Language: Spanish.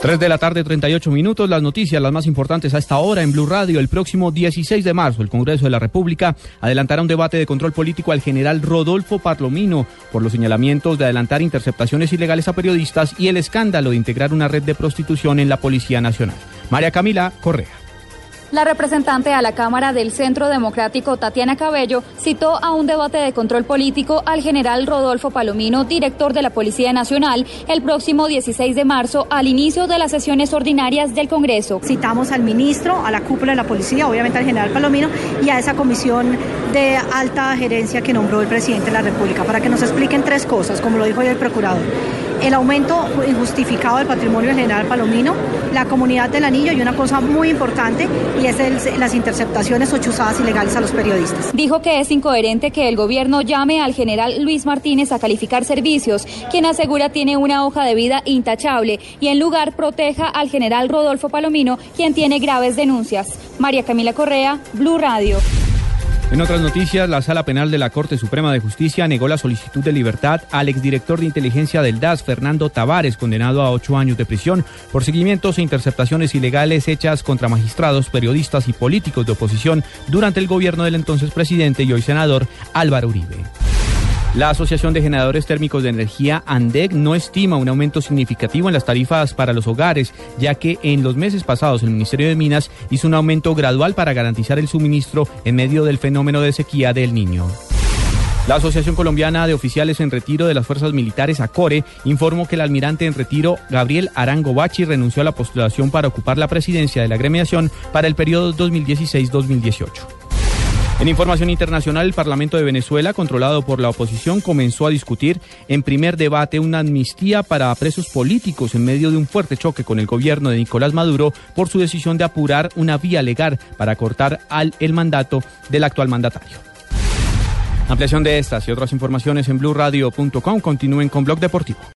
3 de la tarde, 38 minutos. Las noticias, las más importantes a esta hora en Blue Radio. El próximo 16 de marzo, el Congreso de la República adelantará un debate de control político al general Rodolfo Parlomino por los señalamientos de adelantar interceptaciones ilegales a periodistas y el escándalo de integrar una red de prostitución en la Policía Nacional. María Camila Correa. La representante a la Cámara del Centro Democrático, Tatiana Cabello, citó a un debate de control político al general Rodolfo Palomino, director de la Policía Nacional, el próximo 16 de marzo al inicio de las sesiones ordinarias del Congreso. Citamos al ministro, a la cúpula de la policía, obviamente al general Palomino y a esa comisión de alta gerencia que nombró el presidente de la República para que nos expliquen tres cosas, como lo dijo hoy el procurador el aumento injustificado del patrimonio del general Palomino, la comunidad del anillo y una cosa muy importante y es las interceptaciones o chuzadas ilegales a los periodistas. Dijo que es incoherente que el gobierno llame al general Luis Martínez a calificar servicios, quien asegura tiene una hoja de vida intachable y en lugar proteja al general Rodolfo Palomino, quien tiene graves denuncias. María Camila Correa, Blue Radio. En otras noticias, la Sala Penal de la Corte Suprema de Justicia negó la solicitud de libertad al exdirector de inteligencia del DAS, Fernando Tavares, condenado a ocho años de prisión por seguimientos e interceptaciones ilegales hechas contra magistrados, periodistas y políticos de oposición durante el gobierno del entonces presidente y hoy senador Álvaro Uribe. La Asociación de Generadores Térmicos de Energía ANDEC no estima un aumento significativo en las tarifas para los hogares, ya que en los meses pasados el Ministerio de Minas hizo un aumento gradual para garantizar el suministro en medio del fenómeno de sequía del niño. La Asociación Colombiana de Oficiales en Retiro de las Fuerzas Militares, ACORE, informó que el almirante en retiro, Gabriel Arango Bachi, renunció a la postulación para ocupar la presidencia de la agremiación para el periodo 2016-2018. En información internacional, el Parlamento de Venezuela, controlado por la oposición, comenzó a discutir en primer debate una amnistía para presos políticos en medio de un fuerte choque con el gobierno de Nicolás Maduro por su decisión de apurar una vía legal para cortar al, el mandato del actual mandatario. Ampliación de estas y otras informaciones en blurradio.com. Continúen con Blog Deportivo.